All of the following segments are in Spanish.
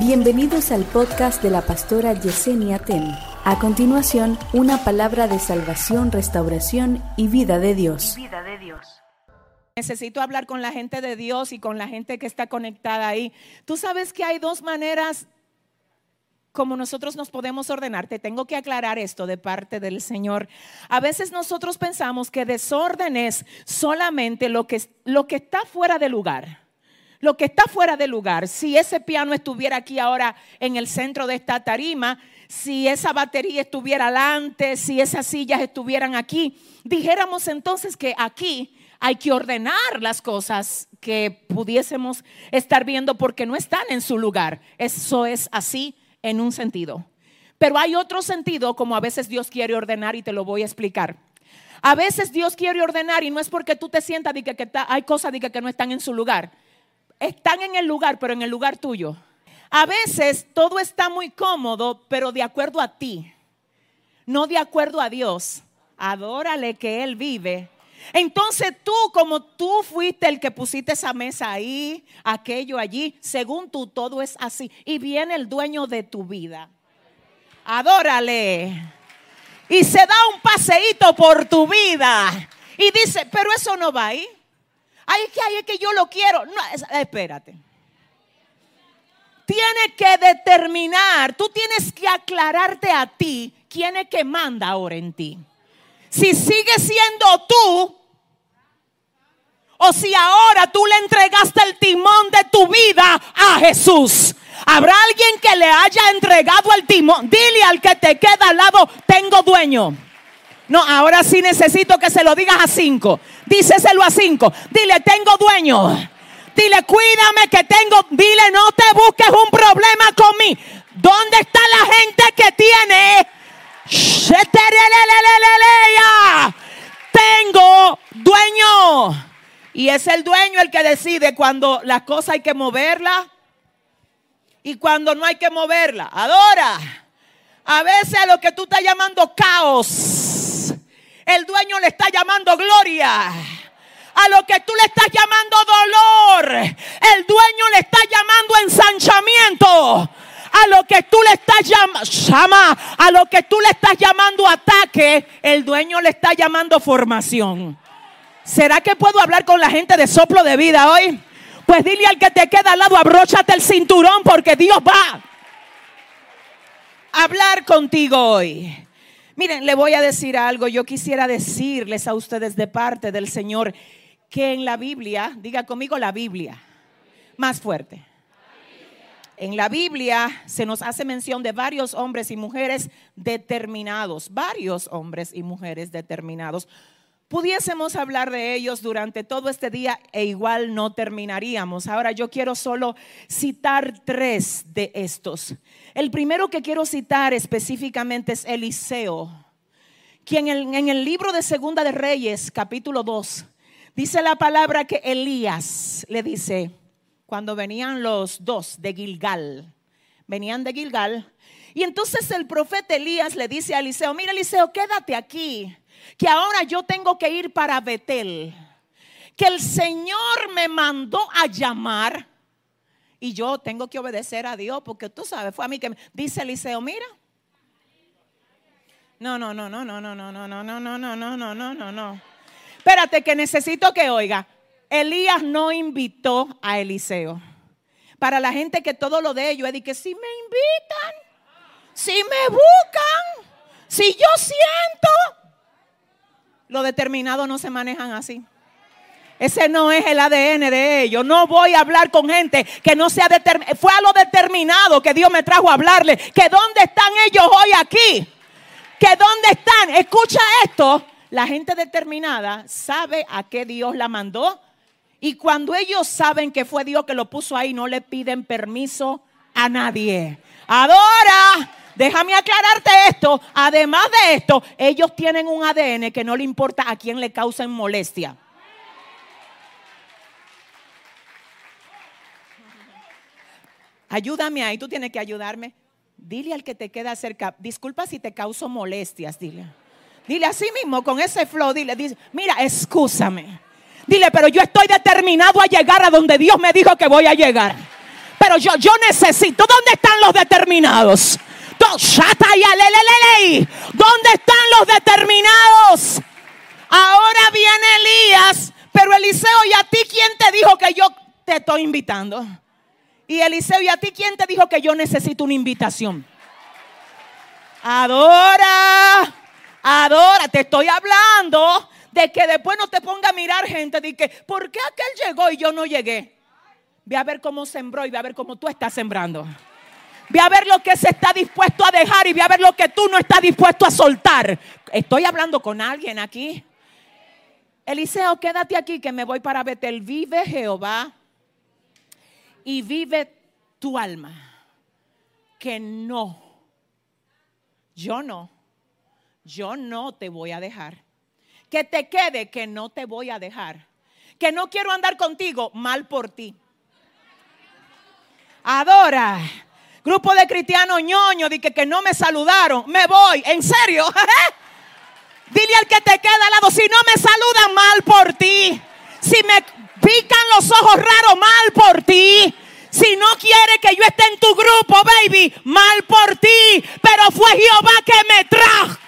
Bienvenidos al podcast de la pastora Yesenia Ten. A continuación, una palabra de salvación, restauración y vida de Dios. vida de Dios. Necesito hablar con la gente de Dios y con la gente que está conectada ahí. Tú sabes que hay dos maneras como nosotros nos podemos ordenar. Te tengo que aclarar esto de parte del Señor. A veces nosotros pensamos que desorden es solamente lo que, lo que está fuera de lugar. Lo que está fuera de lugar. Si ese piano estuviera aquí ahora en el centro de esta tarima, si esa batería estuviera adelante, si esas sillas estuvieran aquí, dijéramos entonces que aquí hay que ordenar las cosas que pudiésemos estar viendo porque no están en su lugar. Eso es así en un sentido. Pero hay otro sentido como a veces Dios quiere ordenar y te lo voy a explicar. A veces Dios quiere ordenar y no es porque tú te sientas de que, hay cosas de que no están en su lugar. Están en el lugar, pero en el lugar tuyo. A veces todo está muy cómodo, pero de acuerdo a ti, no de acuerdo a Dios. Adórale que Él vive entonces tú, como tú fuiste el que pusiste esa mesa ahí, aquello allí, según tú todo es así. Y viene el dueño de tu vida. Adórale. Y se da un paseíto por tu vida. Y dice, pero eso no va ahí. Ay, que, ay, es que yo lo quiero. No, espérate. Tienes que determinar, tú tienes que aclararte a ti quién es que manda ahora en ti si sigue siendo tú o si ahora tú le entregaste el timón de tu vida a Jesús. Habrá alguien que le haya entregado el timón. Dile al que te queda al lado, tengo dueño. No, ahora sí necesito que se lo digas a cinco. Díceselo a cinco. Dile, tengo dueño. Dile, cuídame que tengo. Dile, no te busques un problema con mí. ¿Dónde está la gente que tiene tengo dueño. Y es el dueño el que decide cuando las cosas hay que moverla y cuando no hay que moverla. Adora. A veces a lo que tú estás llamando caos, el dueño le está llamando gloria. A lo que tú le estás llamando dolor, el dueño le está llamando ensanchamiento a lo que tú le estás llamando, a lo que tú le estás llamando ataque, el dueño le está llamando formación. ¿Será que puedo hablar con la gente de soplo de vida hoy? Pues dile al que te queda al lado, abróchate el cinturón porque Dios va a hablar contigo hoy. Miren, le voy a decir algo. Yo quisiera decirles a ustedes de parte del Señor que en la Biblia, diga conmigo la Biblia, más fuerte. En la Biblia se nos hace mención de varios hombres y mujeres determinados, varios hombres y mujeres determinados. Pudiésemos hablar de ellos durante todo este día e igual no terminaríamos. Ahora yo quiero solo citar tres de estos. El primero que quiero citar específicamente es Eliseo, quien en el, libro de Segunda de Reyes, capítulo 2, dice la palabra que Elías le dice, cuando venían los dos de Gilgal. Venían de Gilgal. Y entonces el profeta Elías le dice a Eliseo, mira Eliseo, quédate aquí, que ahora yo tengo que ir para Betel. Que el Señor me mandó a llamar y yo tengo que obedecer a Dios porque tú sabes, fue a mí que dice Eliseo, mira. No, no, no, no, no, no, no, no, no, no, no, no, no, no, no, no, no. Espérate que necesito que oiga. Elías no invitó a Eliseo. Para la gente que todo lo de ellos es de que si me invitan, si me buscan, si yo siento, los determinados no se manejan así. Ese no es el ADN de ellos. No voy a hablar con gente que no sea determinado. Fue a lo determinado que Dios me trajo a hablarle. Que dónde están ellos hoy aquí. Que dónde están. Escucha esto. La gente determinada sabe a qué Dios la mandó y cuando ellos saben que fue Dios que lo puso ahí, no le piden permiso a nadie. Adora. Déjame aclararte esto. Además de esto, ellos tienen un ADN que no le importa a quién le causen molestia. Ayúdame ahí, tú tienes que ayudarme. Dile al que te queda cerca, disculpa si te causo molestias, dile. Dile así mismo, con ese flow, dile, dice, mira, escúchame. Dile, pero yo estoy determinado a llegar a donde Dios me dijo que voy a llegar. pero yo, yo necesito. ¿Dónde están los determinados? ¿Dónde están los determinados? Ahora viene Elías, pero Eliseo, ¿y a ti quién te dijo que yo te estoy invitando? Y Eliseo, ¿y a ti quién te dijo que yo necesito una invitación? Adora, adora, te estoy hablando de que después no te ponga a mirar gente de que, ¿por qué aquel llegó y yo no llegué? Ve a ver cómo sembró y ve a ver cómo tú estás sembrando. Ve a ver lo que se está dispuesto a dejar y ve a ver lo que tú no estás dispuesto a soltar. Estoy hablando con alguien aquí. Eliseo, quédate aquí que me voy para Betel. Vive Jehová y vive tu alma. Que no, yo no, yo no te voy a dejar. Que te quede que no te voy a dejar. Que no quiero andar contigo mal por ti. Adora. Grupo de cristianos ñoño, de que, que no me saludaron. Me voy, en serio. Dile al que te queda al lado, si no me saludan mal por ti. Si me pican los ojos raros mal por ti. Si no quiere que yo esté en tu grupo, baby, mal por ti. Pero fue Jehová que me trajo.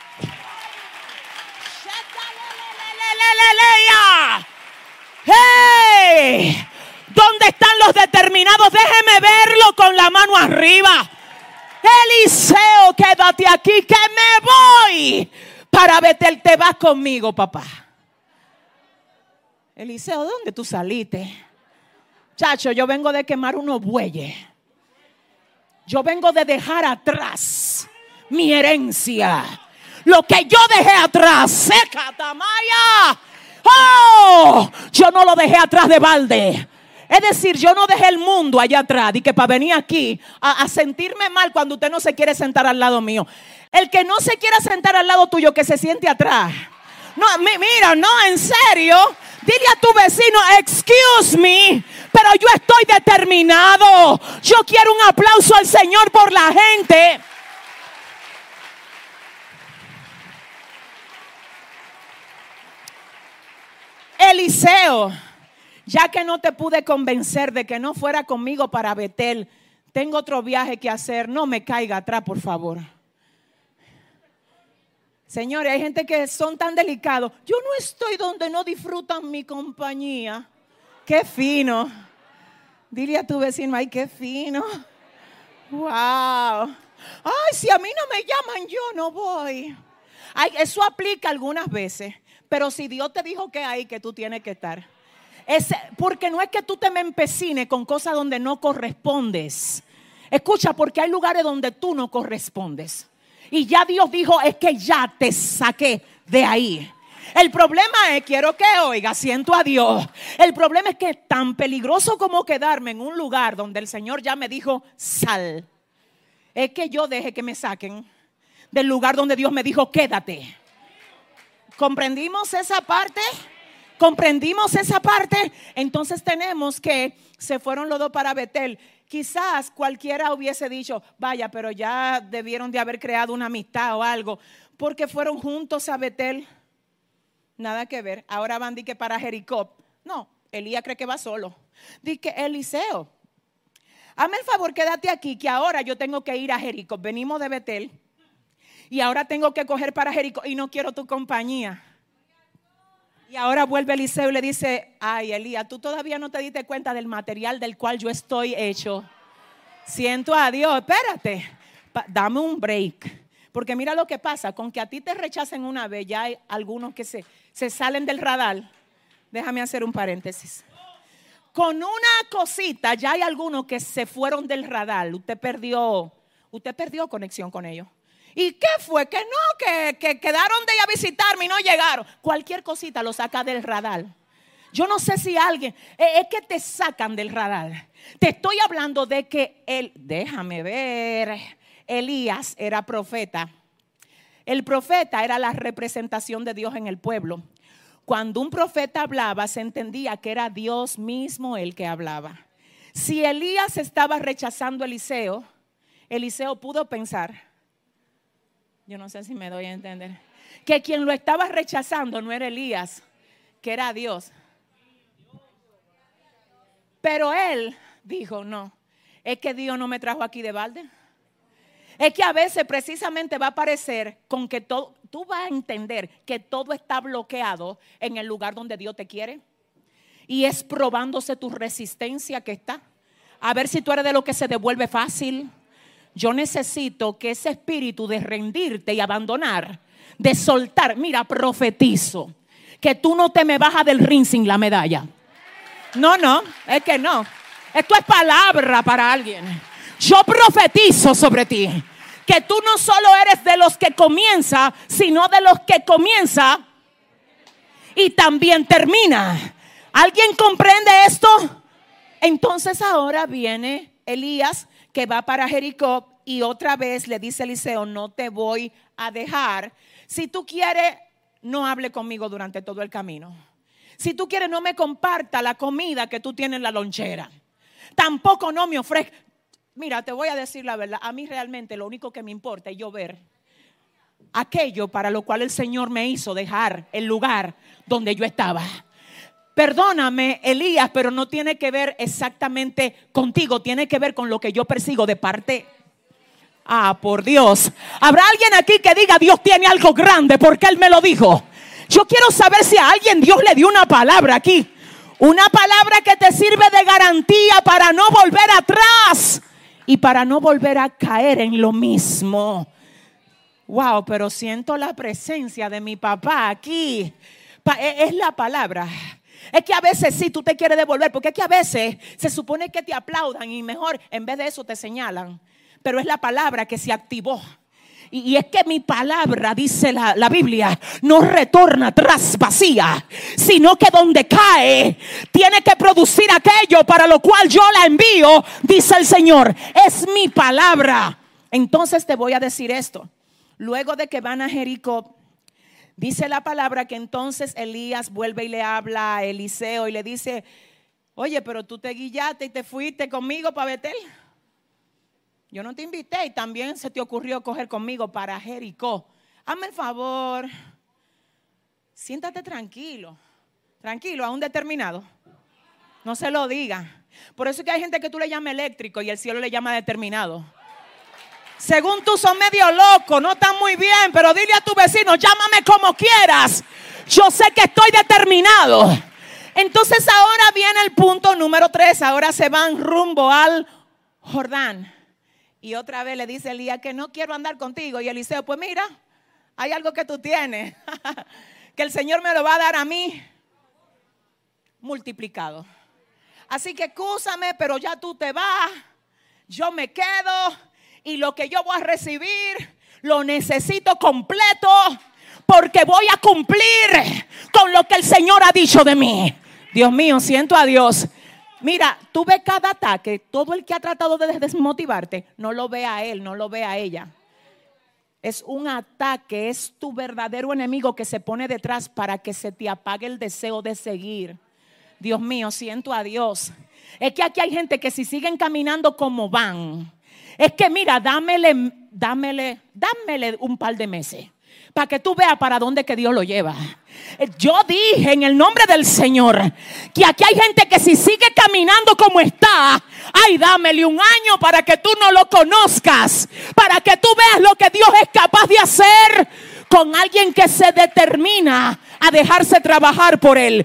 ¡Hey! ¿Dónde están los determinados? Déjeme verlo con la mano arriba. Eliseo, quédate aquí que me voy para Betel. Te vas conmigo, papá. Eliseo, ¿dónde tú saliste? Chacho, yo vengo de quemar unos bueyes. Yo vengo de dejar atrás mi herencia. Lo que yo dejé atrás, seca, tamaya. Oh, yo no lo dejé atrás de balde. Es decir, yo no dejé el mundo allá atrás y que para venir aquí a, sentirme mal cuando usted no se quiere sentar al lado mío. El que no se quiera sentar al lado tuyo, que se siente atrás. No, mira, no, en serio. Dile a tu vecino, excuse me, pero yo estoy determinado. Yo quiero un aplauso al Señor por la gente. Eliseo ya que no te pude convencer de que no fuera conmigo para Betel, tengo otro viaje que hacer, no me caiga atrás, por favor. Señores, hay gente que son tan delicados. Yo no estoy donde no disfrutan mi compañía. Qué fino. Dile a tu vecino, ay, qué fino. Wow. Ay, si a mí no me llaman, yo no voy. Ay, eso aplica algunas veces. Pero si Dios te dijo que hay, que tú tienes que estar porque no es que tú te me empecines con cosas donde no correspondes. Escucha, porque hay lugares donde tú no correspondes. Y ya Dios dijo, es que ya te saqué de ahí. El problema es, quiero que oiga, siento a Dios. El problema es que tan peligroso como quedarme en un lugar donde el Señor ya me dijo, sal, es que yo deje que me saquen del lugar donde Dios me dijo, quédate. ¿Comprendimos esa parte? comprendimos esa parte, entonces tenemos que se fueron los dos para Betel. Quizás cualquiera hubiese dicho, vaya, pero ya debieron de haber creado una amistad o algo, porque fueron juntos a Betel. Nada que ver. Ahora van di que para Jericó. No, Elías cree que va solo. Di que Eliseo, hazme el favor, quédate aquí, que ahora yo tengo que ir a Jericó. Venimos de Betel y ahora tengo que coger para Jericó y no quiero tu compañía. Y ahora vuelve Eliseo y le dice, ay Elías, tú todavía no te diste cuenta del material del cual yo estoy hecho. Siento a Dios, espérate, dame un break. Porque mira lo que pasa, con que a ti te rechacen una vez, ya hay algunos que se, se salen del radar. Déjame hacer un paréntesis. Con una cosita, ya hay algunos que se fueron del radar. Usted perdió, usted perdió conexión con ellos. ¿Y qué fue? Que no, que, quedaron de ir a visitarme y no llegaron. Cualquier cosita lo saca del radar. Yo no sé si alguien, eh, es que te sacan del radar. Te estoy hablando de que él, déjame ver, Elías era profeta. El profeta era la representación de Dios en el pueblo. Cuando un profeta hablaba, se entendía que era Dios mismo el que hablaba. Si Elías estaba rechazando a Eliseo, Eliseo pudo pensar, yo no sé si me doy a entender. Que quien lo estaba rechazando no era Elías, que era Dios. Pero él dijo, no, Es que Dios no me trajo aquí de balde. Es que a veces precisamente va a parecer con que todo, tú vas a entender que todo está bloqueado en el lugar donde Dios te quiere. Y es probándose tu resistencia que está. A ver si tú eres de lo que se devuelve fácil. Yo necesito que ese espíritu de rendirte y abandonar, de soltar, mira, profetizo, que tú no te me bajas del ring sin la medalla. No, no, es que no. Esto es palabra para alguien. Yo profetizo sobre ti que tú no solo eres de los que comienza, sino de los que comienza y también termina. ¿Alguien comprende esto? Entonces ahora viene Elías que va para Jericó y otra vez le dice Eliseo, no te voy a dejar. Si tú quieres, no hable conmigo durante todo el camino. Si tú quieres, no me comparta la comida que tú tienes en la lonchera. Tampoco no me ofrezca. Mira, te voy a decir la verdad. A mí realmente lo único que me importa es yo ver aquello para lo cual el Señor me hizo dejar el lugar donde yo estaba. Perdóname, Elías, pero no tiene que ver exactamente contigo, tiene que ver con lo que yo persigo de parte. Ah, por Dios. ¿Habrá alguien aquí que diga Dios tiene algo grande porque Él me lo dijo? Yo quiero saber si a alguien Dios le dio una palabra aquí. Una palabra que te sirve de garantía para no volver atrás y para no volver a caer en lo mismo. Wow, pero siento la presencia de mi papá aquí. E, es la palabra. Es que a veces sí tú te quieres devolver, porque es que a veces se supone que te aplaudan y mejor en vez de eso te señalan. Pero es la palabra que se activó. Y, es que mi palabra, dice la, la Biblia, no retorna atrás vacía, sino que donde cae, tiene que producir aquello para lo cual yo la envío, dice el Señor. Es mi palabra. Entonces te voy a decir esto. Luego de que van a Jericó, Dice la palabra que entonces Elías vuelve y le habla a Eliseo y le dice, oye, pero tú te guillaste y te fuiste conmigo para Betel. Yo no te invité y también se te ocurrió coger conmigo para Jericó. Hazme el favor, siéntate tranquilo, tranquilo, a un determinado. No se lo diga. Por eso es que hay gente que tú le llamas eléctrico y el cielo le llama determinado. Según tú son medio loco, no están muy bien, pero dile a tu vecino, llámame como quieras. Yo sé que estoy determinado. Entonces ahora viene el punto número tres. Ahora se van rumbo al Jordán. Y otra vez le dice Elías que no quiero andar contigo. Y Eliseo, pues mira, hay algo que tú tienes, que el Señor me lo va a dar a mí multiplicado. Así que escúchame, pero ya tú te vas, yo me quedo y lo que yo voy a recibir lo necesito completo porque voy a cumplir con lo que el Señor ha dicho de mí. Dios mío, siento a Dios. Mira, tú ves cada ataque, todo el que ha tratado de desmotivarte, no lo ve a él, no lo ve a ella. Es un ataque, es tu verdadero enemigo que se pone detrás para que se te apague el deseo de seguir. Dios mío, siento a Dios. Es que aquí hay gente que si siguen caminando como van, es que mira, dámele, dámele, dámele un par de meses para que tú veas para dónde que Dios lo lleva. Yo dije en el nombre del Señor que aquí hay gente que si sigue caminando como está, ay, dámele un año para que tú no lo conozcas, para que tú veas lo que Dios es capaz de hacer con alguien que se determina a dejarse trabajar por él.